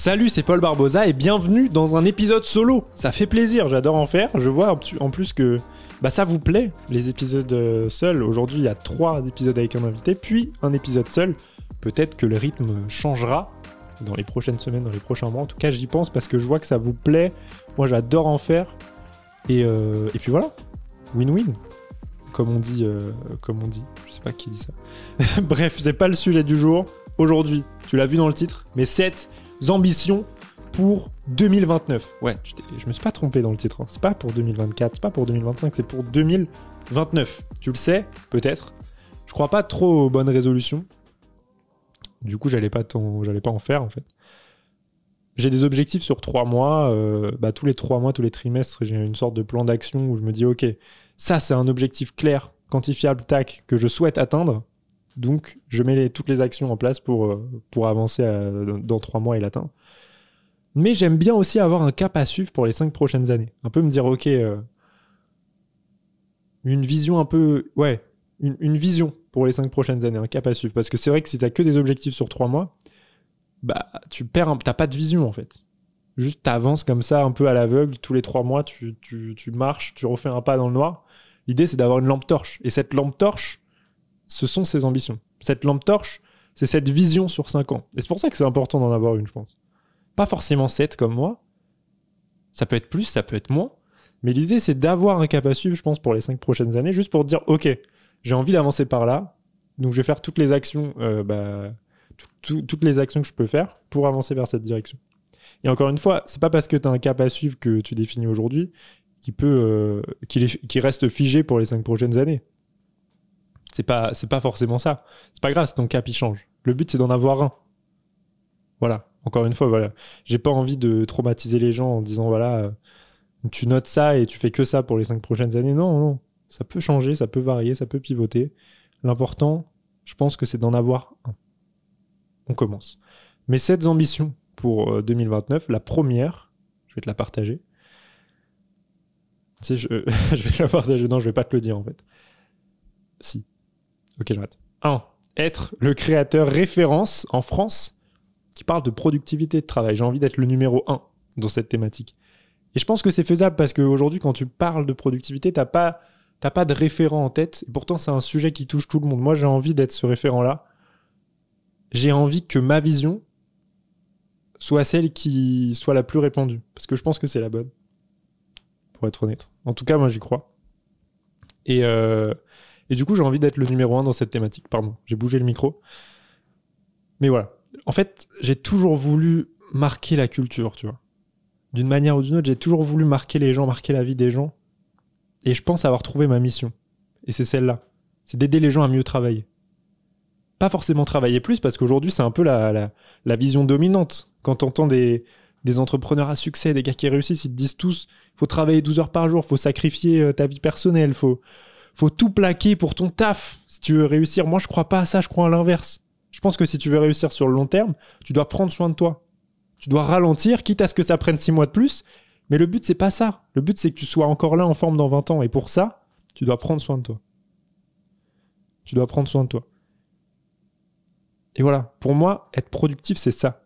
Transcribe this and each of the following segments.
Salut, c'est Paul Barbosa et bienvenue dans un épisode solo. Ça fait plaisir, j'adore en faire. Je vois en plus que bah, ça vous plaît, les épisodes euh, seuls. Aujourd'hui, il y a trois épisodes avec un invité, puis un épisode seul. Peut-être que le rythme changera dans les prochaines semaines, dans les prochains mois. En tout cas, j'y pense parce que je vois que ça vous plaît. Moi, j'adore en faire. Et, euh, puis voilà, win-win. Comme on dit, euh, comme on dit. Je sais pas qui dit ça. Bref, c'est pas le sujet du jour. Aujourd'hui, tu l'as vu dans le titre, mais 7 ambitions pour 2029. Ouais, je me suis pas trompé dans le titre. Hein. C'est pas pour 2024, c'est pas pour 2025, c'est pour 2029. Tu le sais, peut-être. Je crois pas trop aux bonnes résolutions. Du coup, j'allais pas, pas en faire en fait. J'ai des objectifs sur trois mois. Euh, bah, tous les trois mois, tous les trimestres, j'ai une sorte de plan d'action où je me dis, ok, ça c'est un objectif clair, quantifiable, tac, que je souhaite atteindre. Donc, je mets toutes les actions en place pour, euh, pour avancer dans trois mois et l'atteindre. Mais j'aime bien aussi avoir un cap à suivre pour les cinq prochaines années. Un peu me dire, ok, euh, une vision un peu, ouais, une, vision pour les cinq prochaines années, un cap à suivre. Parce que c'est vrai que si t'as que des objectifs sur trois mois, bah, tu perds, t'as pas de vision en fait. Juste t'avances comme ça, un peu à l'aveugle, tous les trois mois, tu, tu, tu marches, tu refais un pas dans le noir. L'idée, c'est d'avoir une lampe torche. Et cette lampe torche, ce sont ses ambitions. Cette lampe torche, c'est cette vision sur cinq ans. Et c'est pour ça que c'est important d'en avoir une, je pense. Pas forcément 7 comme moi. Ça peut être plus, ça peut être moins. Mais l'idée, c'est d'avoir un cap à suivre, je pense, pour les 5 prochaines années, juste pour dire, OK, j'ai envie d'avancer par là. Donc, je vais faire toutes les actions, euh, bah, toutes les actions que je peux faire pour avancer vers cette direction. Et encore une fois, c'est pas parce que tu as un cap à suivre que tu définis aujourd'hui qui peut, euh, qui, reste figé pour les 5 prochaines années. C'est pas, c'est pas forcément ça. C'est pas grave si ton cap il change. Le but, c'est d'en avoir un. Voilà. Encore une fois, voilà. J'ai pas envie de traumatiser les gens en disant, voilà, euh, tu notes ça et tu fais que ça pour les cinq prochaines années. Non, non. Ça peut changer, ça peut varier, ça peut pivoter. L'important, je pense que c'est d'en avoir un. On commence. Mes sept ambitions pour 2029, euh, la première, je vais te la partager. Tu sais, je, je vais la partager. Non, je vais pas te le dire en fait. Si. Ok, j'arrête. 1. Être le créateur référence en France qui parle de productivité de travail. J'ai envie d'être le numéro 1 dans cette thématique. Et je pense que c'est faisable parce qu'aujourd'hui, quand tu parles de productivité, t'as pas, pas de référent en tête. Et pourtant, c'est un sujet qui touche tout le monde. Moi, j'ai envie d'être ce référent-là. J'ai envie que ma vision soit celle qui soit la plus répandue. Parce que je pense que c'est la bonne. Pour être honnête. En tout cas, moi, j'y crois. Et, euh, et du coup, j'ai envie d'être le numéro 1 dans cette thématique. Pardon, j'ai bougé le micro. Mais voilà en fait, j'ai toujours voulu marquer la culture, tu vois. D'une manière ou d'une autre, j'ai toujours voulu marquer les gens, marquer la vie des gens. Et je pense avoir trouvé ma mission. Et c'est celle-là. C'est d'aider les gens à mieux travailler. Pas forcément travailler plus, parce qu'aujourd'hui, c'est un peu la, vision dominante. Quand t'entends des, des entrepreneurs à succès, des gars qui réussissent, ils te disent tous, faut travailler 12 heures par jour, faut sacrifier euh, ta vie personnelle, faut, faut tout plaquer pour ton taf si tu veux réussir. Moi, je crois pas à ça, je crois à l'inverse. Je pense que si tu veux réussir sur le long terme, tu dois prendre soin de toi. Tu dois ralentir, quitte à ce que ça prenne six mois de plus. Mais le but, c'est pas ça. Le but, c'est que tu sois encore là en forme dans 20 ans. Et pour ça, tu dois prendre soin de toi. Tu dois prendre soin de toi. Et voilà, pour moi, être productif, c'est ça.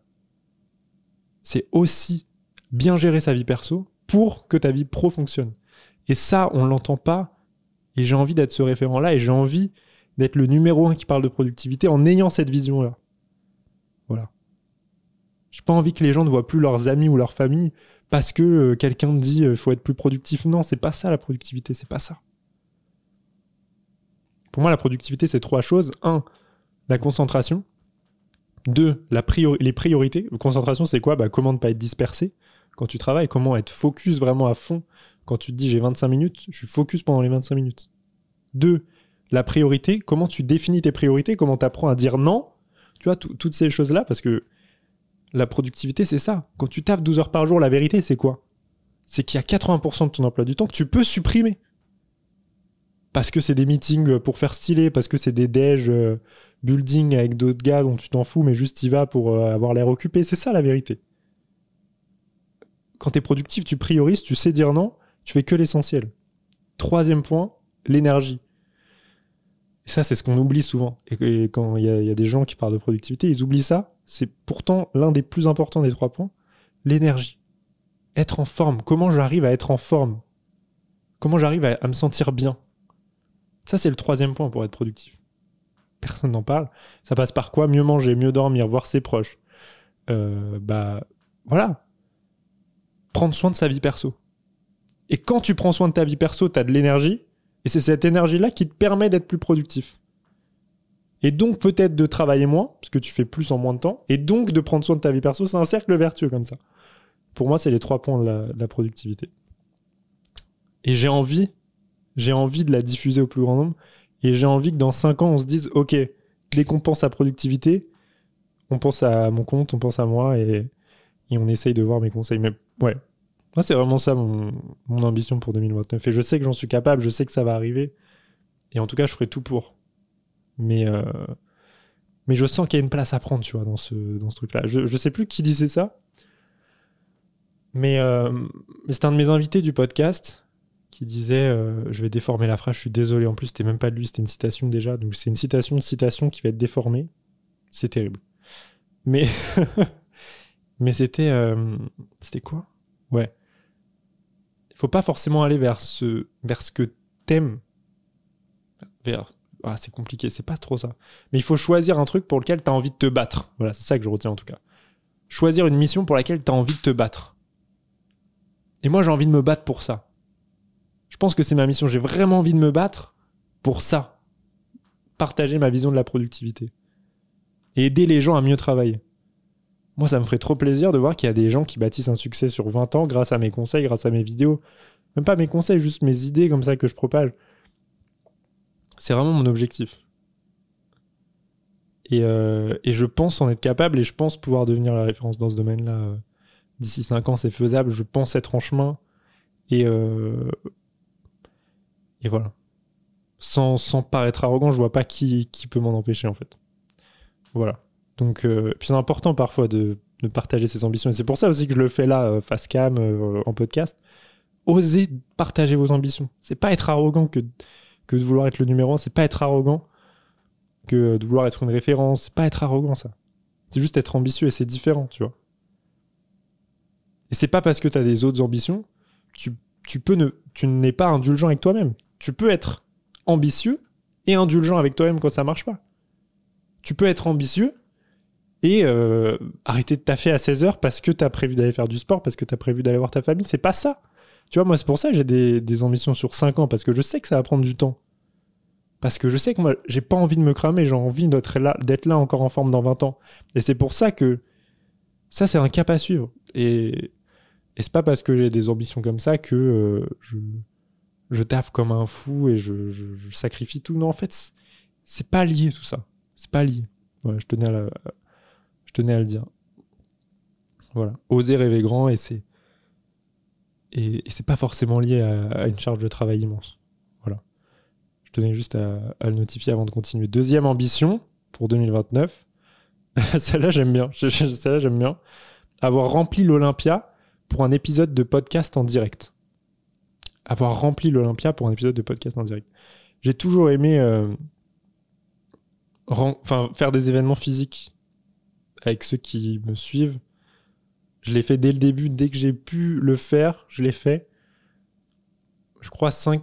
C'est aussi bien gérer sa vie perso pour que ta vie pro fonctionne. Et ça, on ne l'entend pas. Et j'ai envie d'être ce référent-là et j'ai envie d'être le numéro un qui parle de productivité en ayant cette vision-là. Voilà. J'ai pas envie que les gens ne voient plus leurs amis ou leur famille parce que euh, quelqu'un dit euh, faut être plus productif. Non, c'est pas ça la productivité, c'est pas ça. Pour moi, la productivité, c'est trois choses. Un, la concentration. Deux, la les priorités. Concentration, c'est quoi? Bah, Comment ne pas être dispersé quand tu travailles? Comment être focus vraiment à fond Quand tu te dis j'ai 25 minutes, je suis focus pendant les 25 minutes. Deux, la priorité, comment tu définis tes priorités, comment tu apprends à dire non Tu vois, toutes ces choses-là, parce que la productivité, c'est ça. Quand tu tapes 12 heures par jour, la vérité, c'est quoi? C'est qu'il y a 80% de ton emploi du temps que tu peux supprimer. Parce que c'est des meetings pour faire stylé, parce que c'est des déj euh, building avec d'autres gars dont tu t'en fous, mais juste y vas pour euh, avoir l'air occupé. C'est ça la vérité. Quand tu es productif, tu priorises, tu sais dire non, tu fais que l'essentiel. Troisième point, l'énergie. Et ça, c'est ce qu'on oublie souvent. Et, quand il y, a des gens qui parlent de productivité, ils oublient ça. C'est pourtant l'un des plus importants des trois points. L'énergie. Être en forme. Comment j'arrive à être en forme? Comment j'arrive à, me sentir bien? Ça, c'est le troisième point pour être productif. Personne n'en parle. Ça passe par quoi? Mieux manger, mieux dormir, voir ses proches. Euh, bah, voilà. Prendre soin de sa vie perso. Et quand tu prends soin de ta vie perso, tu as de l'énergie et c'est cette énergie-là qui te permet d'être plus productif. Et donc peut-être de travailler moins, parce que tu fais plus en moins de temps, et donc de prendre soin de ta vie perso. C'est un cercle vertueux comme ça. Pour moi, c'est les trois points de la, productivité. Et j'ai envie, j'ai envie de la diffuser au plus grand nombre, et j'ai envie que dans cinq ans, on se dise, OK, dès qu'on pense à productivité, on pense à mon compte, on pense à moi, et, et on essaye de voir mes conseils. Mais ouais, moi, c'est vraiment ça mon, ambition pour 2029. Et je sais que j'en suis capable, je sais que ça va arriver. Et en tout cas, je ferai tout pour. Mais, euh, mais je sens qu'il y a une place à prendre, tu vois, dans ce, dans ce truc-là. Je, je sais plus qui disait ça. Mais, euh, c'est un de mes invités du podcast qui disait euh, Je vais déformer la phrase, je suis désolé. En plus, c'était même pas de lui, c'était une citation déjà. Donc, c'est une citation de citation qui va être déformée. C'est terrible. Mais, mais c'était. c'était quoi? Ouais il faut pas forcément aller vers ce, vers ce que t'aimes. Vers, ah, c'est compliqué, c'est pas trop ça. Mais il faut choisir un truc pour lequel tu as envie de te battre. Voilà, c'est ça que je retiens en tout cas. Choisir une mission pour laquelle tu as envie de te battre. Et moi, j'ai envie de me battre pour ça. Je pense que c'est ma mission. J'ai vraiment envie de me battre pour ça. Partager ma vision de la productivité. Et aider les gens à mieux travailler. Moi, ça me ferait trop plaisir de voir qu'il y a des gens qui bâtissent un succès sur 20 ans grâce à mes conseils, grâce à mes vidéos. Même pas mes conseils, juste mes idées comme ça que je propage. C'est vraiment mon objectif. Et, euh, je pense en être capable et je pense pouvoir devenir la référence dans ce domaine-là. D'ici 5 ans, c'est faisable. Je pense être en chemin. Et, euh, et voilà. Sans, sans paraître arrogant, je vois pas qui, qui peut m'en empêcher en fait. Voilà. Donc, euh, c'est important parfois de, partager ses ambitions. Et c'est pour ça aussi que je le fais là, euh, face cam, euh, en podcast. Osez partager vos ambitions. C'est pas être arrogant que, que de vouloir être le numéro un. C'est pas être arrogant que de vouloir être une référence. C'est pas être arrogant, ça. C'est juste être ambitieux et c'est différent, tu vois. Et c'est pas parce que tu as des autres ambitions, tu, tu peux ne, tu n'es pas indulgent avec toi-même. Tu peux être ambitieux et indulgent avec toi-même quand ça marche pas. Tu peux être ambitieux et euh, arrêter de taffer à 16 heures parce que tu as prévu d'aller faire du sport, parce que tu as prévu d'aller voir ta famille. C'est pas ça. Tu vois, moi, c'est pour ça que j'ai des, ambitions sur 5 ans, parce que je sais que ça va prendre du temps. Parce que je sais que moi, j'ai pas envie de me cramer, j'ai envie d'être là, d'être là encore en forme dans 20 ans. Et c'est pour ça que ça, c'est un cap à suivre. Et, et c'est pas parce que j'ai des ambitions comme ça que euh, je, je taffe comme un fou et je, je sacrifie tout. Non, en fait, c'est pas lié tout ça. C'est pas lié. Je tenais à, la, tenais à le dire. Voilà, oser rêver grand et c'est et, c'est pas forcément lié à, une charge de travail immense. Voilà. Je tenais juste à, le notifier avant de continuer. Deuxième ambition pour 2029. Celle-là, j'aime bien. Celle-là, j'aime bien. Avoir rempli l'Olympia pour un épisode de podcast en direct. Avoir rempli l'Olympia pour un épisode de podcast en direct. J'ai toujours aimé euh, faire des événements physiques avec ceux qui me suivent. Je l'ai fait dès le début, dès que j'ai pu le faire, je l'ai fait. Je crois 5,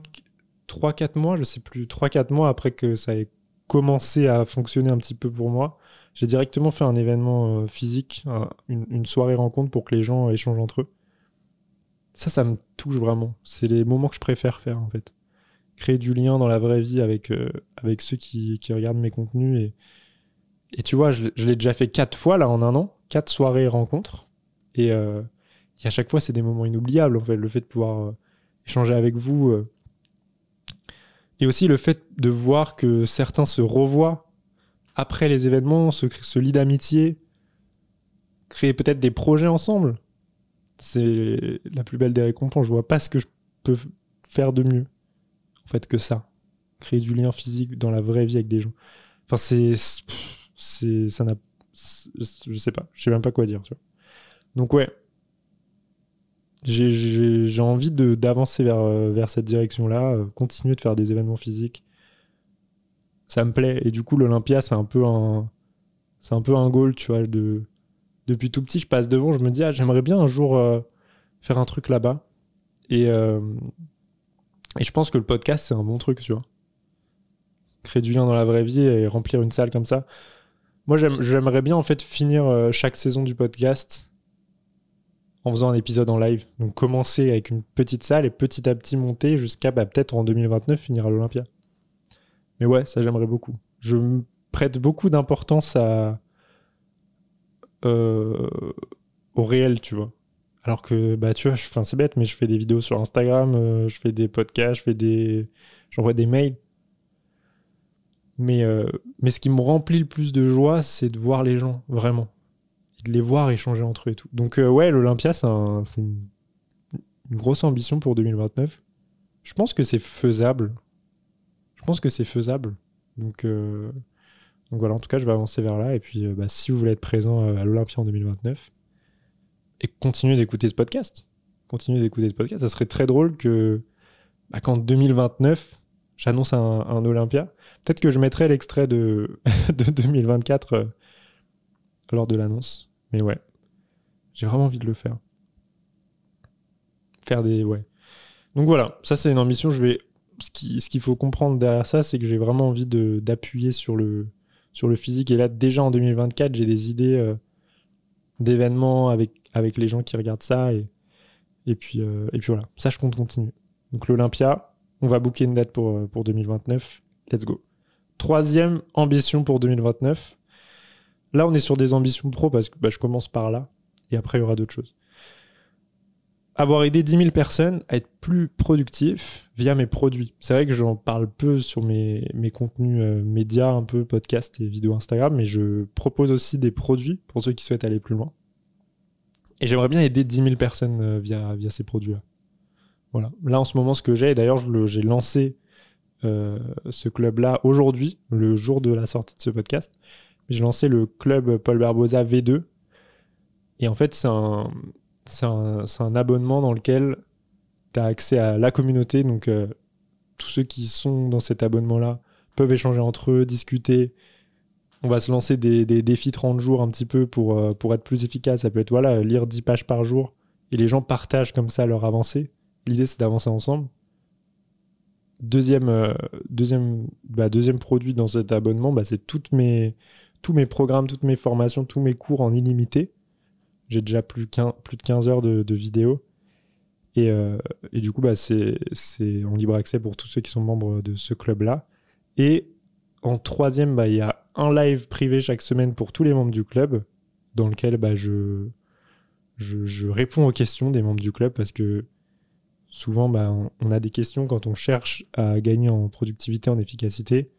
3, 4 mois, je sais plus, 3, 4 mois après que ça ait commencé à fonctionner un petit peu pour moi. J'ai directement fait un événement euh, physique, une, soirée rencontre pour que les gens échangent entre eux. Ça, ça me touche vraiment. C'est les moments que je préfère faire en fait. Créer du lien dans la vraie vie avec, euh, avec ceux qui, qui regardent mes contenus et, et tu vois, je, l'ai déjà fait quatre fois là en un an, quatre soirées rencontres. Et, euh, à chaque fois, c'est des moments inoubliables. En fait, le fait de pouvoir euh, échanger avec vous. Euh. Et aussi le fait de voir que certains se revoient après les événements, se, se lie d'amitié, créer peut-être des projets ensemble. C'est la plus belle des récompenses. Je vois pas ce que je peux faire de mieux, en fait, que ça. Créer du lien physique dans la vraie vie avec des gens. Enfin, c'est. C'est ça. Je sais pas. Je sais même pas quoi dire, tu vois. Donc, ouais. J'ai envie d'avancer vers, vers cette direction-là, euh, continuer de faire des événements physiques. Ça me plaît. Et du coup, l'Olympia, c'est un peu un. C'est un peu un goal, tu vois, de depuis tout petit, je passe devant, je me dis, ah, j'aimerais bien un jour euh, faire un truc là-bas. Et, euh, et je pense que le podcast, c'est un bon truc, tu vois. Créer du lien dans la vraie vie et remplir une salle comme ça. Moi, j'aimerais bien, en fait, finir euh, chaque saison du podcast en faisant un épisode en live. Donc, commencer avec une petite salle et petit à petit monter jusqu'à bah, peut-être en 2029 finir à l'Olympia. Mais ouais, ça, j'aimerais beaucoup. Je me prête beaucoup d'importance à euh, au réel, tu vois. Alors que, bah, tu vois, c'est bête, mais je fais des vidéos sur Instagram, euh, je fais des podcasts, je fais des. J'envoie des mails. Mais, euh, mais ce qui me remplit le plus de joie, c'est de voir les gens, vraiment. Et de les voir échanger entre eux et tout. Donc, ouais, l'Olympia, c'est une, grosse ambition pour 2029. Je pense que c'est faisable. Je pense que c'est faisable. Donc, donc voilà, en tout cas, je vais avancer vers là. Et puis, euh, bah, si vous voulez être présent euh, à l'Olympia en 2029, et continuer d'écouter ce podcast, continuer d'écouter ce podcast, ça serait très drôle que bah, qu'en 2029, j'annonce un, Olympia. Peut-être que je mettrai l'extrait de, de 2024 euh, lors de l'annonce. Mais ouais, j'ai vraiment envie de le faire. Faire des. Ouais. Donc voilà, ça c'est une ambition. Je vais. Ce qu'il faut comprendre derrière ça, c'est que j'ai vraiment envie d'appuyer sur le, sur le physique. Et là, déjà en 2024, j'ai des idées euh, d'événements avec, avec les gens qui regardent ça. Et, et, puis, euh, et puis voilà, ça, je compte continuer. Donc l'Olympia, on va booker une date pour, euh, pour 2029. Let's go. Troisième ambition pour 2029. Là, on est sur des ambitions pro parce que bah, je commence par là. Et après, il y aura d'autres choses avoir aidé 10 000 personnes à être plus productif via mes produits. C'est vrai que j'en parle peu sur mes, mes contenus euh, médias, un peu podcast et vidéos Instagram, mais je propose aussi des produits pour ceux qui souhaitent aller plus loin. Et j'aimerais bien aider 10 000 personnes euh, via, via ces produits-là. Voilà. Là, en ce moment, ce que j'ai, d'ailleurs, j'ai lancé euh, ce club-là aujourd'hui, le jour de la sortie de ce podcast. J'ai lancé le club Paul Barbosa V2. Et en fait, c'est un, abonnement dans lequel tu as accès à la communauté. Donc, euh, tous ceux qui sont dans cet abonnement-là peuvent échanger entre eux, discuter. On va se lancer des, défis 30 jours un petit peu pour, euh, pour être plus efficace. Ça peut être voilà, lire 10 pages par jour et les gens partagent comme ça leur avancée. L'idée, c'est d'avancer ensemble. Deuxième, euh, deuxième, bah, deuxième produit dans cet abonnement, bah, c'est toutes mes, tous mes programmes, toutes mes formations, tous mes cours en illimité. J'ai déjà plus, plus de 15 heures de, vidéos. Et, euh, et, du coup, bah, c'est en libre accès pour tous ceux qui sont membres de ce club-là. Et en troisième, bah, il y a un live privé chaque semaine pour tous les membres du club, dans lequel bah, je, je, réponds aux questions des membres du club parce que souvent, bah, on, a des questions quand on cherche à gagner en productivité, en efficacité.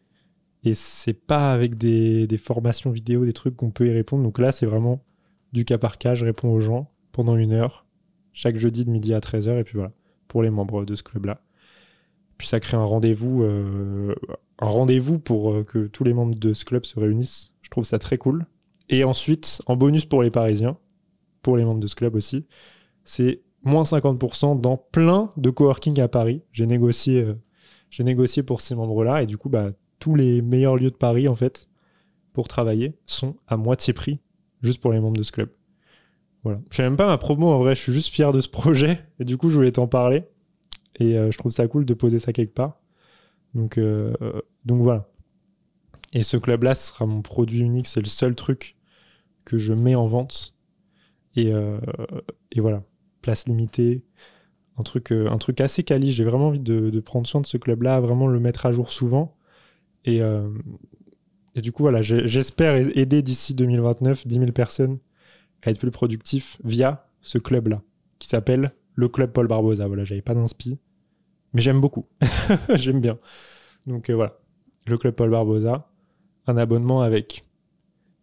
Et c'est pas avec des, formations vidéo, des trucs qu'on peut y répondre. Donc là, c'est vraiment du cas par cas, je réponds aux gens pendant une heure, chaque jeudi de midi à 13h, et puis voilà, pour les membres de ce club-là. Puis ça crée un rendez-vous, euh, un rendez-vous pour euh, que tous les membres de ce club se réunissent. Je trouve ça très cool. Et ensuite, en bonus pour les Parisiens, pour les membres de ce club aussi, c'est moins 50% dans plein de coworking à Paris. J'ai négocié, euh, j'ai négocié pour ces membres-là, et du coup, bah, tous les meilleurs lieux de Paris, en fait, pour travailler, sont à moitié prix juste pour les membres de ce club. Voilà. Je sais même pas ma promo en vrai, je suis juste fier de ce projet et du coup je voulais t'en parler et euh, je trouve ça cool de poser ça quelque part. Donc euh, donc voilà. Et ce club là ce sera mon produit unique, c'est le seul truc que je mets en vente et, euh, et voilà, place limitée, un truc un truc assez quali, j'ai vraiment envie de, prendre soin de ce club là, vraiment le mettre à jour souvent et et du coup, voilà, j'espère aider d'ici 2029 10 000 personnes à être plus productifs via ce club-là, qui s'appelle le Club Paul Barbosa. Voilà, j'avais pas d'inspi, mais j'aime beaucoup. j'aime bien. Donc euh, voilà, le Club Paul Barbosa. un abonnement avec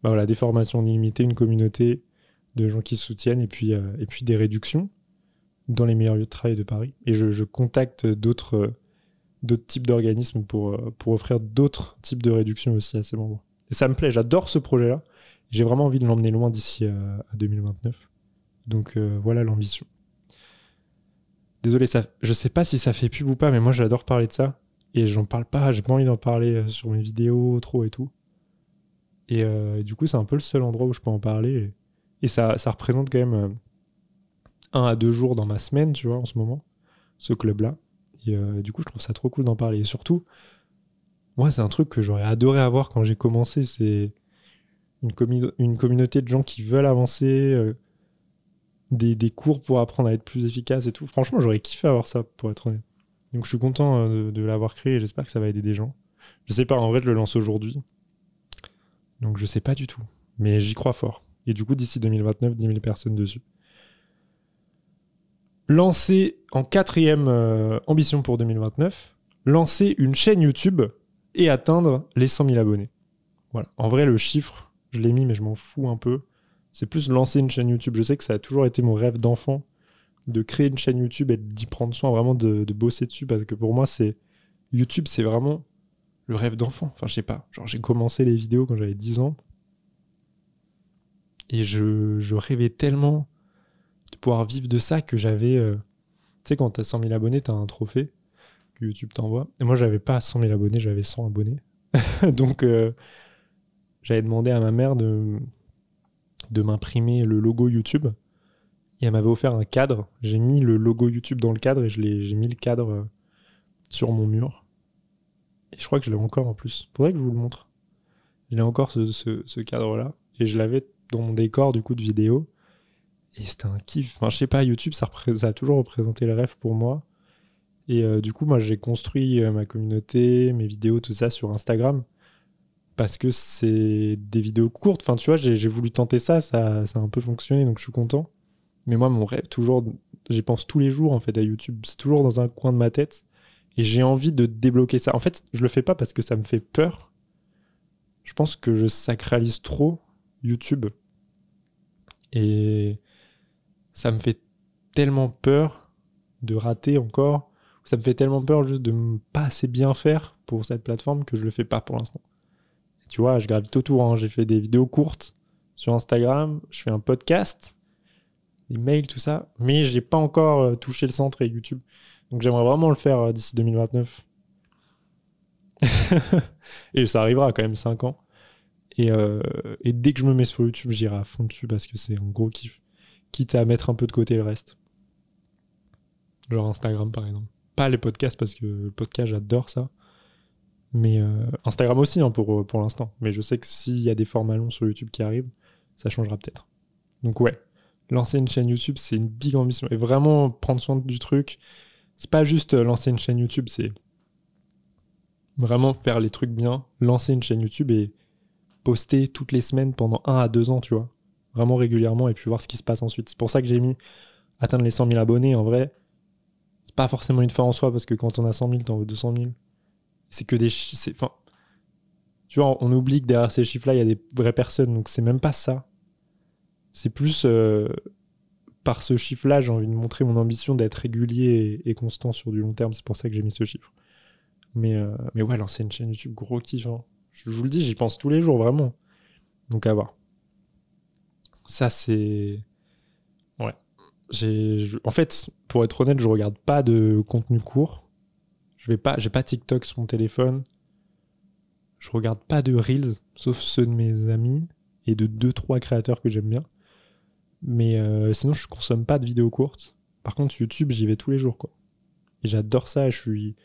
bah voilà, des formations illimitées, une communauté de gens qui soutiennent et puis, euh, et puis des réductions dans les meilleurs lieux de travail de Paris. Et je, contacte d'autres euh, d'autres types d'organismes pour, euh, pour offrir d'autres types de réductions aussi à ces membres. Et ça me plaît, j'adore ce projet-là. J'ai vraiment envie de l'emmener loin d'ici à, 2029. Donc voilà l'ambition. Désolé, ça, je sais pas si ça fait pub ou pas, mais moi j'adore parler de ça. Et j'en parle pas, j'ai pas envie d'en parler sur mes vidéos trop et tout. Et du coup, c'est un peu le seul endroit où je peux en parler. Ça, ça représente quand même euh, un à deux jours dans ma semaine, tu vois, en ce moment, ce club-là. Et euh, du coup, je trouve ça trop cool d'en parler. Et surtout, moi, c'est un truc que j'aurais adoré avoir quand j'ai commencé. C'est une, communauté de gens qui veulent avancer, euh, des, cours pour apprendre à être plus efficace et tout. Franchement, j'aurais kiffé avoir ça, pour être honnête. Donc, je suis content de, de l'avoir créé et j'espère que ça va aider des gens. Je sais pas, en vrai, je le lance aujourd'hui. Donc, je sais pas du tout. Mais j'y crois fort. Et du coup, d'ici 2029, 10 000 personnes dessus. Lancer en quatrième euh, ambition pour 2029, lancer une chaîne YouTube et atteindre les 100 000 abonnés. Voilà. En vrai, le chiffre, je l'ai mis, mais je m'en fous un peu. C'est plus lancer une chaîne YouTube. Je sais que ça a toujours été mon rêve d'enfant de créer une chaîne YouTube et d'y prendre soin, vraiment de, bosser dessus, parce que pour moi, c'est YouTube, c'est vraiment le rêve d'enfant. Enfin, je sais pas. Genre, j'ai commencé les vidéos quand j'avais 10 ans. Et je, rêvais tellement de pouvoir vivre de ça que j'avais. Euh, tu sais, quand t'as 100 000 abonnés, t'as un trophée que YouTube t'envoie. Et moi, j'avais pas 100 000 abonnés, j'avais 100 abonnés. Donc, euh, j'avais demandé à ma mère de, de m'imprimer le logo YouTube. Et elle m'avait offert un cadre. J'ai mis le logo YouTube dans le cadre et j'ai mis le cadre euh, sur mon mur. Et je crois que je l'ai encore en plus. Faudrait que je vous le montre. J'ai encore ce, ce cadre-là. Et je l'avais dans mon décor du coup de vidéo. Et c'était un kiff. Enfin, je sais pas, YouTube, ça, a toujours représenté le rêve pour moi. Et euh, du coup, moi, j'ai construit euh, ma communauté, mes vidéos, tout ça sur Instagram. Parce que c'est des vidéos courtes. Enfin, tu vois, j'ai voulu tenter ça, ça, ça a un peu fonctionné, donc je suis content. Mais moi, mon rêve, toujours, j'y pense tous les jours, en fait, à YouTube. C'est toujours dans un coin de ma tête. Et j'ai envie de débloquer ça. En fait, je le fais pas parce que ça me fait peur. Je pense que je sacralise trop YouTube. Et ça me fait tellement peur de rater encore. Ça me fait tellement peur juste de ne pas assez bien faire pour cette plateforme que je le fais pas pour l'instant. Tu vois, je gravite autour. Hein. J'ai fait des vidéos courtes sur Instagram. Je fais un podcast, des mails, tout ça. Mais j'ai pas encore euh, touché le centre et YouTube. Donc j'aimerais vraiment le faire euh, d'ici 2029. et ça arrivera quand même 5 ans. Euh, et, dès que je me mets sur YouTube, j'irai à fond dessus parce que c'est un gros kiff. Quitte à mettre un peu de côté le reste. Genre Instagram par exemple. Pas les podcasts parce que le podcast j'adore ça. Mais euh, Instagram aussi hein, pour, pour l'instant. Mais je sais que s'il y a des formats longs sur YouTube qui arrivent, ça changera peut-être. Donc ouais, lancer une chaîne YouTube, c'est une big ambition. Et vraiment prendre soin du truc. C'est pas juste euh, lancer une chaîne YouTube, c'est vraiment faire les trucs bien, lancer une chaîne YouTube et poster toutes les semaines pendant un à deux ans, tu vois. Vraiment régulièrement et puis voir ce qui se passe ensuite. C'est pour ça que j'ai mis atteindre les 100 000 abonnés. En vrai, c'est pas forcément une fin en soi parce que quand on a 100 000, t'en veux 200 000. C'est que des. Enfin, tu vois, on oublie que derrière ces chiffres-là, il y a des vraies personnes. Donc c'est même pas ça. C'est plus. Euh, par ce chiffre-là, j'ai envie de montrer mon ambition d'être régulier et, constant sur du long terme. C'est pour ça que j'ai mis ce chiffre. Mais, euh, mais ouais, lancer une chaîne YouTube, gros kiff. Hein. Je vous le dis, j'y pense tous les jours, vraiment. Donc à voir. Ça, c'est. Ouais. J'ai... En fait, pour être honnête, je regarde pas de contenu court. Je vais pas, j'ai pas TikTok sur mon téléphone. Je regarde pas de Reels, sauf ceux de mes amis et de 2-3 créateurs que j'aime bien. Mais euh, sinon, je consomme pas de vidéos courtes. Par contre, YouTube, j'y vais tous les jours, quoi. Et j'adore ça. Je suis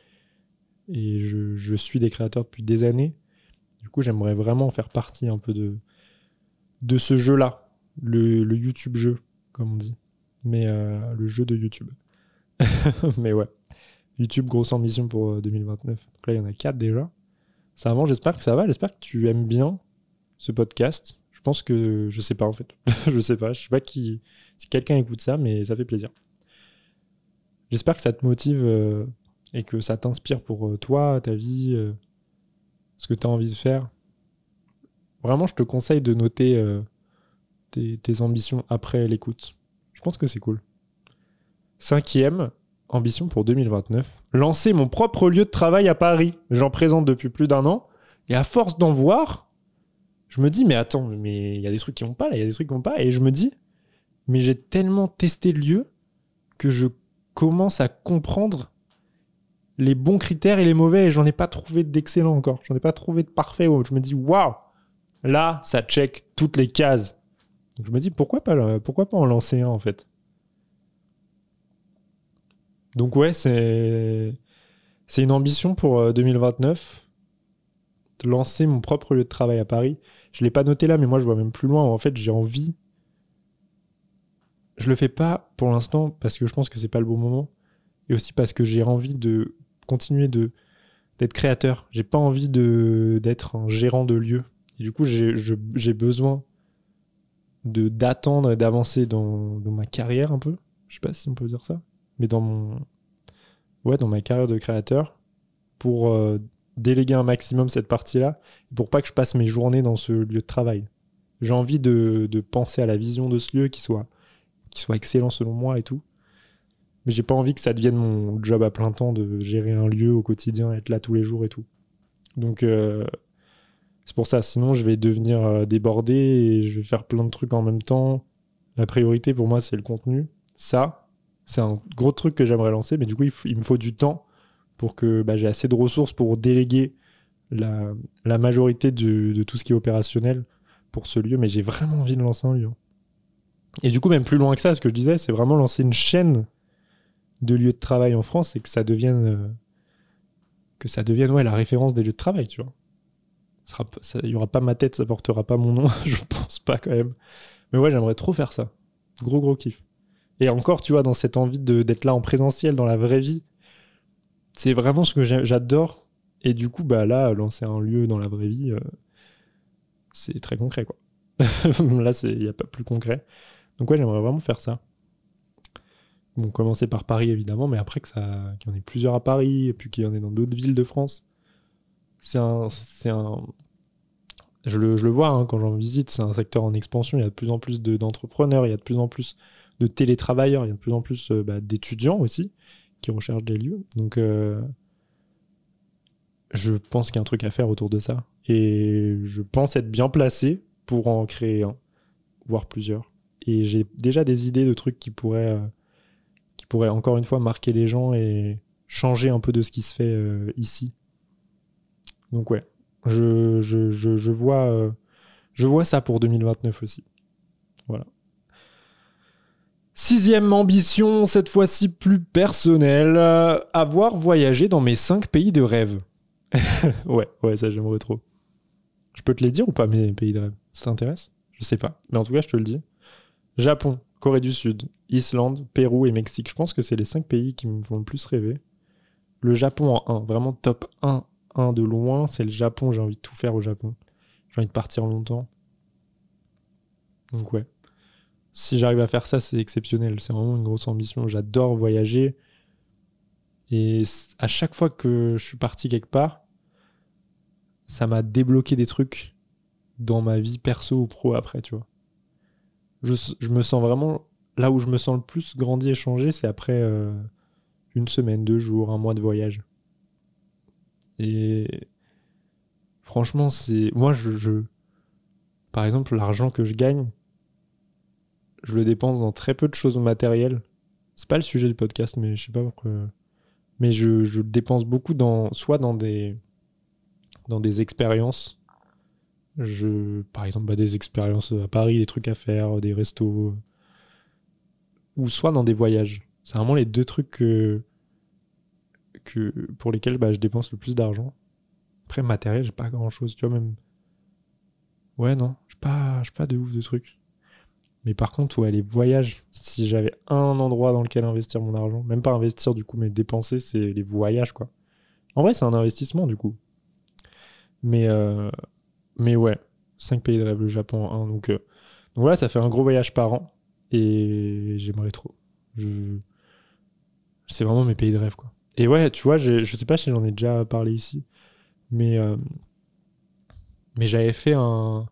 et je, je, suis des créateurs depuis des années. Du coup, j'aimerais vraiment faire partie un peu de, de ce jeu-là, le, YouTube jeu, comme on dit. Mais euh, le jeu de YouTube. Mais ouais. YouTube, grosse ambition pour 2029. Euh, Donc là, il y en a 4 déjà. Ça avance, j'espère que ça va. J'espère que tu aimes bien ce podcast. Je pense que je sais pas en fait. je sais pas. Je sais pas qui, si quelqu'un écoute ça, mais ça fait plaisir. J'espère que ça te motive euh, et que ça t'inspire pour toi, ta vie, ce que tu as envie de faire. Vraiment, je te conseille de noter euh, tes, ambitions après l'écoute. Je pense que c'est cool. Cinquième ambition pour 2029, lancer mon propre lieu de travail à Paris. J'en présente depuis plus d'un an. Et à force d'en voir, je me dis, mais attends, mais il y a des trucs qui vont pas là, il y a des trucs qui vont pas. Et je me dis, mais j'ai tellement testé le lieu que je commence à comprendre les bons critères et les mauvais. Et j'en ai pas trouvé d'excellent encore. J'en ai pas trouvé de parfait. Je me dis, waouh, là, ça check toutes les cases. Je me dis, pourquoi pas, pourquoi pas en lancer un en fait? Donc ouais, c'est c'est une ambition pour 2029 euh, de lancer mon propre lieu de travail à Paris. Je l'ai pas noté là, mais moi je vois même plus loin. En fait, j'ai envie. Je le fais pas pour l'instant parce que je pense que c'est pas le bon moment, et aussi parce que j'ai envie de continuer de d'être créateur. J'ai pas envie de d'être un gérant de lieu. Et du coup, j'ai besoin de d'attendre et d'avancer dans, dans ma carrière un peu. Je sais pas si on peut dire ça mais dans mon ouais dans ma carrière de créateur pour euh, déléguer un maximum cette partie-là pour pas que je passe mes journées dans ce lieu de travail. J'ai envie de, de, penser à la vision de ce lieu qui soit qui soit excellent selon moi et tout. Mais j'ai pas envie que ça devienne mon job à plein temps de gérer un lieu au quotidien, être là tous les jours et tout. Donc euh, c'est pour ça. Sinon, je vais devenir euh, débordé et je vais faire plein de trucs en même temps. La priorité pour moi, c'est le contenu. Ça, c'est un gros truc que j'aimerais lancer, mais du coup, il, me faut du temps pour que bah, j'ai assez de ressources pour déléguer la, majorité de, tout ce qui est opérationnel pour ce lieu. Mais j'ai vraiment envie de lancer un lieu. Et du coup, même plus loin que ça, ce que je disais, c'est vraiment lancer une chaîne de lieux de travail en France et que ça devienne, euh, que ça devienne ouais, la référence des lieux de travail, tu vois. Il n'y aura pas ma tête, ça portera pas mon nom, je pense pas quand même. Mais ouais, j'aimerais trop faire ça. Gros, gros kiff. Et encore, tu vois, dans cette envie d'être là en présentiel, dans la vraie vie, c'est vraiment ce que j'adore. Et du coup, bah là, lancer un lieu dans la vraie vie, euh, c'est très concret, quoi. là, il n'y a pas plus concret. Donc ouais, j'aimerais vraiment faire ça. Commencer par Paris, évidemment, mais après que ça, qu'il y en ait plusieurs à Paris, et puis qu'il y en ait dans d'autres villes de France. C'est un, c'est un, je le, je le vois hein, quand j'en visite, c'est un secteur en expansion. Il y a de plus en plus d'entrepreneurs, il y a de plus en plus de télétravailleurs, il y a de plus en plus euh, bah, d'étudiants aussi qui recherchent des lieux. Donc, euh, je pense qu'il y a un truc à faire autour de ça. Et je pense être bien placé pour en créer un, voire plusieurs. Et j'ai déjà des idées de trucs qui pourraient, euh, qui pourraient encore une fois marquer les gens et changer un peu de ce qui se fait ici. Donc ouais, je, je, je, vois, je vois ça pour 2029 aussi. Voilà. Sixième ambition, cette fois-ci plus personnelle, avoir voyagé dans mes cinq pays de rêve. ouais, ouais, ça j'aimerais trop. Je peux te les dire ou pas mes pays de rêve? Ça t'intéresse? Je sais pas, mais en tout cas je te le dis. Japon, Corée du Sud, Islande, Pérou et Mexique. Je pense que c'est les cinq pays qui me font le plus rêver. Le Japon en 1, vraiment top 1, 1 de loin, c'est le Japon. J'ai envie de tout faire au Japon. J'ai envie de partir longtemps. Donc ouais, si j'arrive à faire ça, c'est exceptionnel. C'est vraiment une grosse ambition. J'adore voyager. Et à chaque fois que je suis parti quelque part, ça m'a débloqué des trucs dans ma vie perso ou pro après, tu vois. Je, me sens vraiment. Là où je me sens le plus grandi et changé, c'est après euh, une semaine, deux jours, un mois de voyage. Et franchement, c'est. Moi, je. Par exemple, l'argent que je gagne, je le dépense dans très peu de choses matérielles. C'est pas le sujet du podcast, mais je sais pas pourquoi. Mais je, je dépense beaucoup dans, soit dans des, dans des expériences. Je, par exemple, bah, des expériences à Paris, des trucs à faire, des restos. Ou soit dans des voyages. C'est vraiment les deux trucs que, que, pour lesquels bah, je dépense le plus d'argent. Après, matériel, j'ai pas grand chose, tu vois, même. Ouais, non, j'ai pas, pas de ouf de trucs. Mais par contre, ouais, les voyages, si j'avais un endroit dans lequel investir mon argent, même pas investir du coup, mais dépenser, c'est les voyages, quoi. En vrai, c'est un investissement du coup. Mais, euh, mais ouais, 5 pays de rêve, le Japon 1. Donc, euh, donc voilà, ça fait un gros voyage par an. Et j'aimerais trop. C'est vraiment mes pays de rêve, quoi. Et ouais, tu vois, je sais pas si j'en ai déjà parlé ici, mais, euh, mais j'avais fait un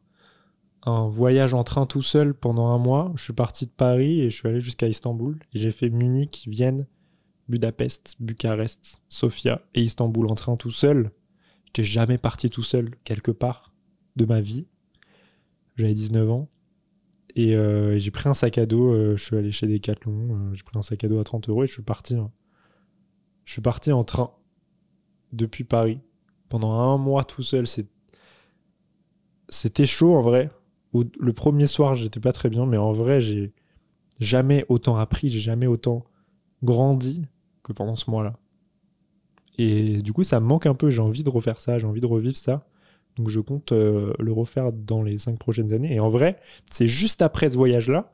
un voyage en train tout seul pendant un mois. Je suis parti de Paris et je suis allé jusqu'à Istanbul. J'ai fait Munich, Vienne, Budapest, Bucarest, Sofia et Istanbul en train tout seul. J'étais jamais parti tout seul quelque part de ma vie. J'avais 19 ans. Et euh, j'ai pris un sac à dos. euh, je suis allé chez Decathlon. euh, j'ai pris un sac à dos à 30 euros et je suis parti. hein. Je suis parti en train depuis Paris pendant un mois tout seul. C'était chaud en vrai. Le premier soir, j'étais pas très bien, mais en vrai, j'ai jamais autant appris, j'ai jamais autant grandi que pendant ce mois-là. Et du coup, ça me manque un peu. J'ai envie de refaire ça, j'ai envie de revivre ça. Donc, je compte euh, le refaire dans les cinq prochaines années. Et en vrai, c'est juste après ce voyage-là,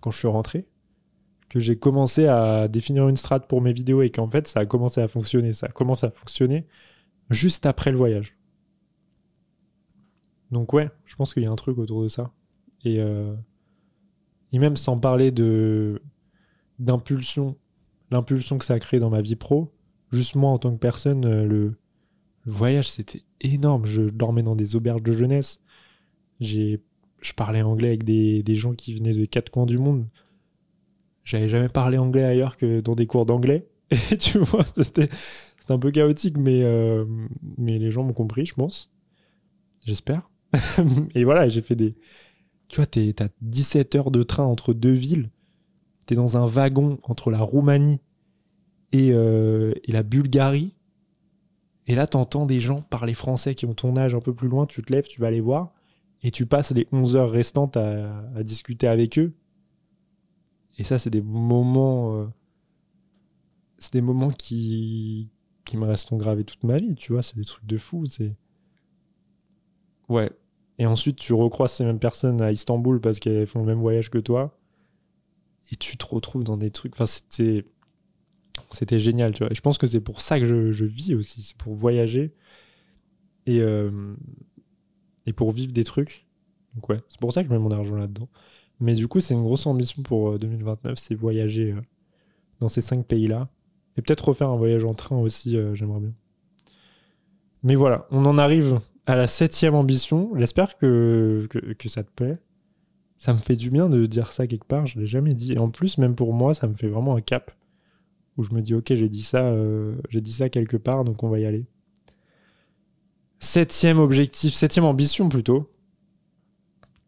quand je suis rentré, que j'ai commencé à définir une strat pour mes vidéos et qu'en fait, ça a commencé à fonctionner. Ça a commencé à fonctionner juste après le voyage. Donc ouais, je pense qu'il y a un truc autour de ça. Et, euh, et même sans parler de d'impulsion, l'impulsion que ça a créé dans ma vie pro, juste moi en tant que personne, euh, le, le voyage c'était énorme. Je dormais dans des auberges de jeunesse. J'ai, je parlais anglais avec des, gens qui venaient des quatre coins du monde. J'avais jamais parlé anglais ailleurs que dans des cours d'anglais. Et tu vois, c'était, un peu chaotique, mais, euh, mais les gens m'ont compris, je pense. J'espère. et voilà, j'ai fait des. Tu vois, t'es- t'as 17 heures de train entre deux villes. T'es dans un wagon entre la Roumanie et, euh, et la Bulgarie. Et là, t'entends des gens parler français qui ont ton âge un peu plus loin. Tu te lèves, tu vas les voir. Et tu passes les 11 heures restantes à, à discuter avec eux. Et ça, c'est des moments. euh, c'est des moments qui, qui me resteront gravés toute ma vie, tu vois. C'est des trucs de fou. C'est. Ouais. Et ensuite, tu recroises ces mêmes personnes à Istanbul parce qu'elles font le même voyage que toi. Et tu te retrouves dans des trucs. Enfin, c'était. C'était génial, tu vois. Et je pense que c'est pour ça que je, je vis aussi. C'est pour voyager. Et, euh, et pour vivre des trucs. Donc, ouais. C'est pour ça que je mets mon argent là-dedans. Mais du coup, c'est une grosse ambition pour euh, 2029. C'est voyager euh, dans ces cinq pays-là. Et peut-être refaire un voyage en train aussi, euh, j'aimerais bien. Mais voilà, on en arrive à la septième ambition. J'espère que, que, que ça te plaît. Ça me fait du bien de dire ça quelque part, je l'ai jamais dit. Et en plus, même pour moi, ça me fait vraiment un cap où je me dis, ok, j'ai dit ça, euh, j'ai dit ça quelque part, donc on va y aller. Septième objectif, septième ambition plutôt.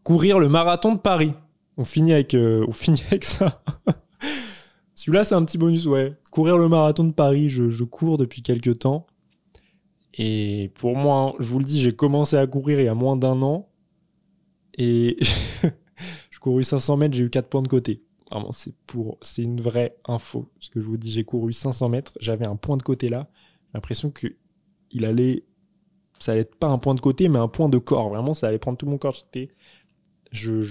Courir le marathon de Paris. On finit avec, euh, ça. Celui-là, c'est un petit bonus, ouais. Courir le marathon de Paris, je, je cours depuis quelques temps. Et pour moi, je vous le dis, j'ai commencé à courir il y a moins d'un an. Et je couru 500 mètres, j'ai eu 4 points de côté. Vraiment, c'est pour, c'est une vraie info. Ce que je vous dis, j'ai couru 500 mètres, j'avais un point de côté là. L'impression que il allait, ça allait être pas un point de côté, mais un point de corps. Vraiment, ça allait prendre tout mon corps. J'étais, je,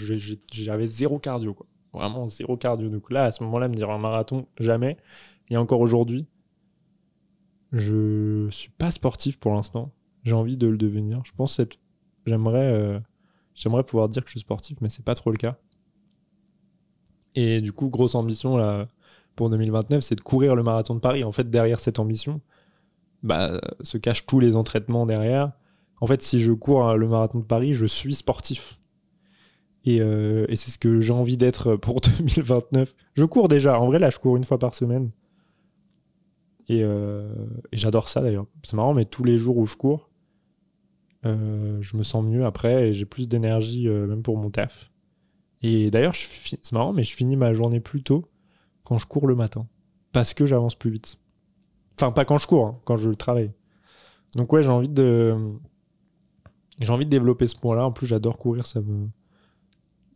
j'avais zéro cardio. Vraiment zéro cardio. Donc là, à ce moment-là, me dire un marathon, jamais. Et encore aujourd'hui, je suis pas sportif pour l'instant. J'ai envie de le devenir. Je pense j'aimerais, euh, j'aimerais pouvoir dire que je suis sportif, mais c'est pas trop le cas. Et du coup, grosse ambition là pour 2029, c'est de courir le marathon de Paris. En fait, derrière cette ambition, bah, se cachent tous les entraînements derrière. En fait, si je cours le marathon de Paris, je suis sportif. Et, euh, c'est ce que j'ai envie d'être pour 2029. Je cours déjà. En vrai, là, je cours une fois par semaine. Et, euh, j'adore ça d'ailleurs. C'est marrant, mais tous les jours où je cours, euh, je me sens mieux après et j'ai plus d'énergie même pour mon taf. Et d'ailleurs, c'est marrant, mais je finis ma journée plus tôt quand je cours le matin. Parce que j'avance plus vite. Enfin, pas quand je cours, hein, quand je travaille. Donc ouais, j'ai envie de... J'ai envie de développer ce point-là. En plus, j'adore courir, ça me...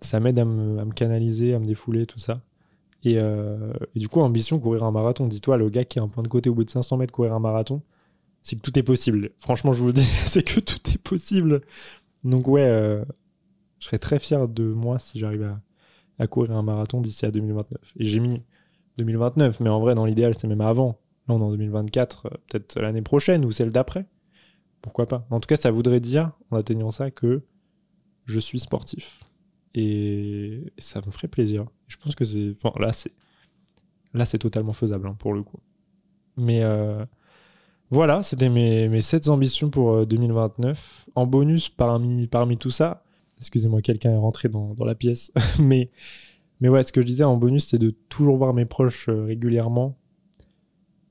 Ça m'aide à me, canaliser, à me défouler, tout ça. Et, euh, et du coup, ambition, courir un marathon. Dis-toi, le gars qui a un point de côté au bout de 500 mètres, courir un marathon, c'est que tout est possible. Franchement, je vous le dis, c'est que tout est possible. Donc ouais, euh, je serais très fier de moi si j'arrive à, courir un marathon d'ici à 2029. Et j'ai mis 2029, mais en vrai, dans l'idéal, c'est même avant. Là, on est en 2024, euh, peut-être l'année prochaine ou celle d'après. Pourquoi pas En tout cas, ça voudrait dire, en atteignant ça, que je suis sportif. Et ça me ferait plaisir. Je pense que c'est... Enfin, là, c'est... Là, c'est totalement faisable, hein, pour le coup. Mais euh, voilà, c'était mes, mes 7 ambitions pour euh, 2029. En bonus, parmi, parmi tout ça, Excusez-moi, quelqu'un est rentré dans, dans la pièce. mais, mais ouais, ce que je disais en bonus, c'est de toujours voir mes proches euh, régulièrement.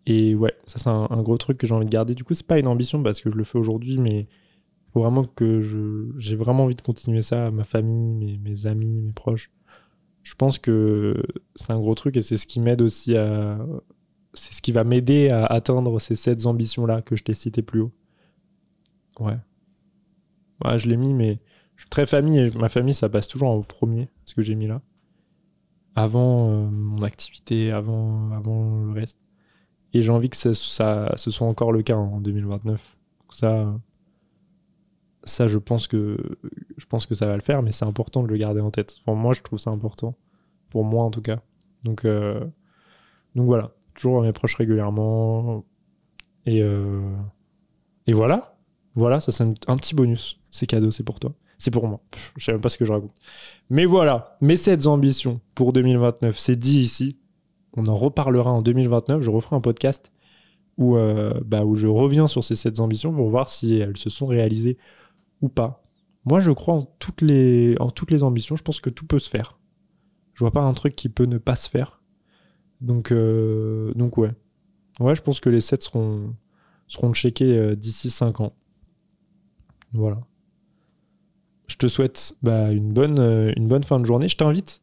Et ouais, ça c'est un, gros truc que j'ai envie de garder. Du coup, c'est pas une ambition parce que je le fais aujourd'hui, mais faut vraiment que je j'ai vraiment envie de continuer ça ma famille mes, mes amis mes proches je pense que c'est un gros truc et c'est ce qui m'aide aussi à c'est ce qui va m'aider à atteindre ces sept ambitions là que je t'ai citées plus haut ouais ouais je l'ai mis mais je suis très famille et ma famille ça passe toujours en premier ce que j'ai mis là. Avant euh, mon activité avant avant le reste. Et j'ai envie que ça, ça ce soit encore le cas en 2029 ça ça, je pense que je pense que ça va le faire, mais c'est important de le garder en tête. moi, je trouve ça important. Pour moi en tout cas. Donc, euh, donc voilà, toujours à mes proches régulièrement. Et euh, et voilà, voilà, ça c'est un, petit bonus. C'est cadeau, c'est pour toi, c'est pour moi. je sais même pas ce que je raconte. Mais voilà, mes sept ambitions pour 2029, c'est dit ici. On en reparlera en 2029. Je referai un podcast où, euh, bah, où je reviens sur ces sept ambitions pour voir si elles se sont réalisées ou pas. Moi, je crois en toutes les, en toutes les ambitions. Je pense que tout peut se faire. Je vois pas un truc qui peut ne pas se faire. Donc, euh, donc ouais. Ouais, je pense que les 7 seront, seront checkés euh, d'ici 5 ans. Voilà. Je te souhaite bah, une, bonne, euh, une bonne fin de journée. Je t'invite,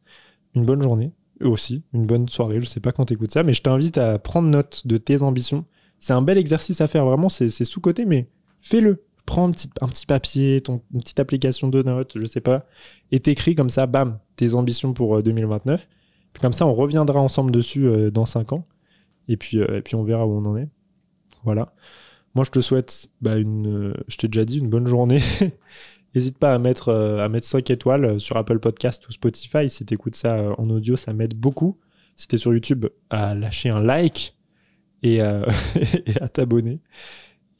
une bonne journée aussi, une bonne soirée. Je sais pas quand t'écoutes ça, mais je t'invite à prendre note de tes ambitions. C'est un bel exercice à faire, vraiment, c'est sous-côté, mais fais-le prends un petit, papier, ton, une petite application de notes, je sais pas, et t'écris comme ça, bam, tes ambitions pour 2029. Euh, puis comme ça, on reviendra ensemble dessus euh, dans 5 ans. Et puis, et puis on verra où on en est. Voilà. Moi, je te souhaite, bah, une, je t'ai déjà dit, une bonne journée. N'hésite pas à mettre, à mettre 5 étoiles sur Apple Podcast ou Spotify. Si t'écoutes ça en audio, ça m'aide beaucoup. Si t'es sur YouTube, à lâcher un like et, à t'abonner.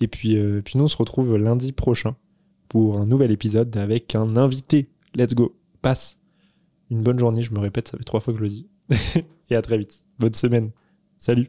Et puis, euh, puis nous, on se retrouve lundi prochain pour un nouvel épisode avec un invité. Let's go. Passe. Une bonne journée, je me répète, ça fait trois fois que je le dis. Et à très vite. Bonne semaine. Salut.